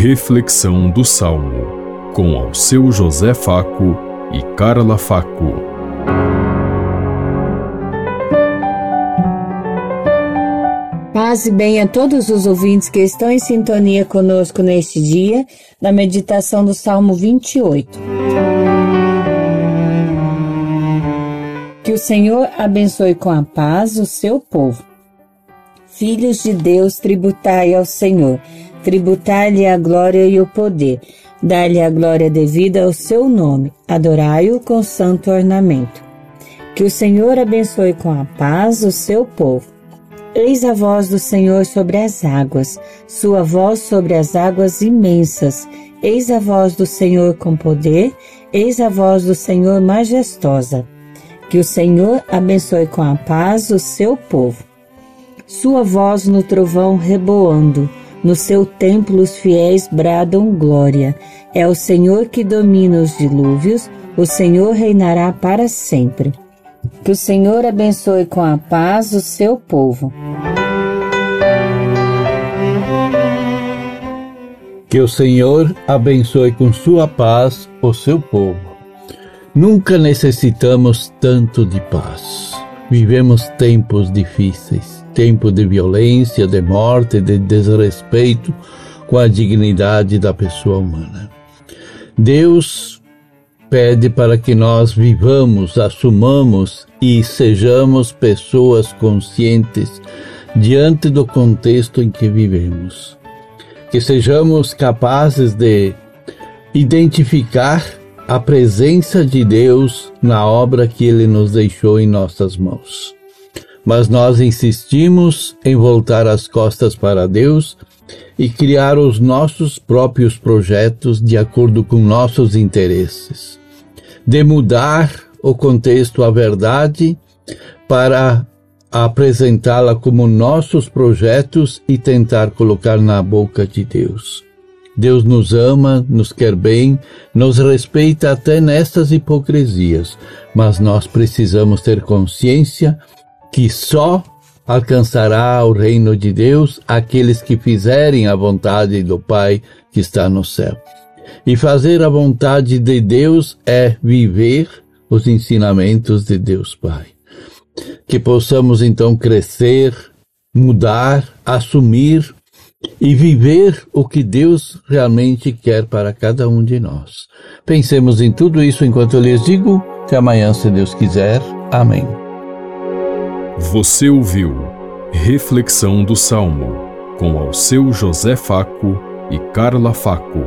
Reflexão do Salmo, com ao seu José Faco e Carla Faco. Paz e bem a todos os ouvintes que estão em sintonia conosco neste dia, na meditação do Salmo 28. Que o Senhor abençoe com a paz o seu povo. Filhos de Deus, tributai ao Senhor tributai-lhe a glória e o poder, dai-lhe a glória devida ao seu nome, adorai-o com santo ornamento. Que o Senhor abençoe com a paz o seu povo. Eis a voz do Senhor sobre as águas, sua voz sobre as águas imensas. Eis a voz do Senhor com poder, eis a voz do Senhor majestosa. Que o Senhor abençoe com a paz o seu povo. Sua voz no trovão reboando, no seu templo os fiéis bradam glória. É o Senhor que domina os dilúvios, o Senhor reinará para sempre. Que o Senhor abençoe com a paz o seu povo. Que o Senhor abençoe com sua paz o seu povo. Nunca necessitamos tanto de paz. Vivemos tempos difíceis tempo de violência, de morte, de desrespeito com a dignidade da pessoa humana. Deus pede para que nós vivamos, assumamos e sejamos pessoas conscientes diante do contexto em que vivemos. Que sejamos capazes de identificar a presença de Deus na obra que Ele nos deixou em nossas mãos mas nós insistimos em voltar as costas para Deus e criar os nossos próprios projetos de acordo com nossos interesses, de mudar o contexto à verdade para apresentá-la como nossos projetos e tentar colocar na boca de Deus. Deus nos ama, nos quer bem, nos respeita até nestas hipocrisias, mas nós precisamos ter consciência que só alcançará o reino de Deus aqueles que fizerem a vontade do Pai que está no céu. E fazer a vontade de Deus é viver os ensinamentos de Deus Pai. Que possamos então crescer, mudar, assumir e viver o que Deus realmente quer para cada um de nós. Pensemos em tudo isso enquanto eu lhes digo. Até amanhã, se Deus quiser. Amém. Você ouviu Reflexão do Salmo com ao seu José Faco e Carla Faco.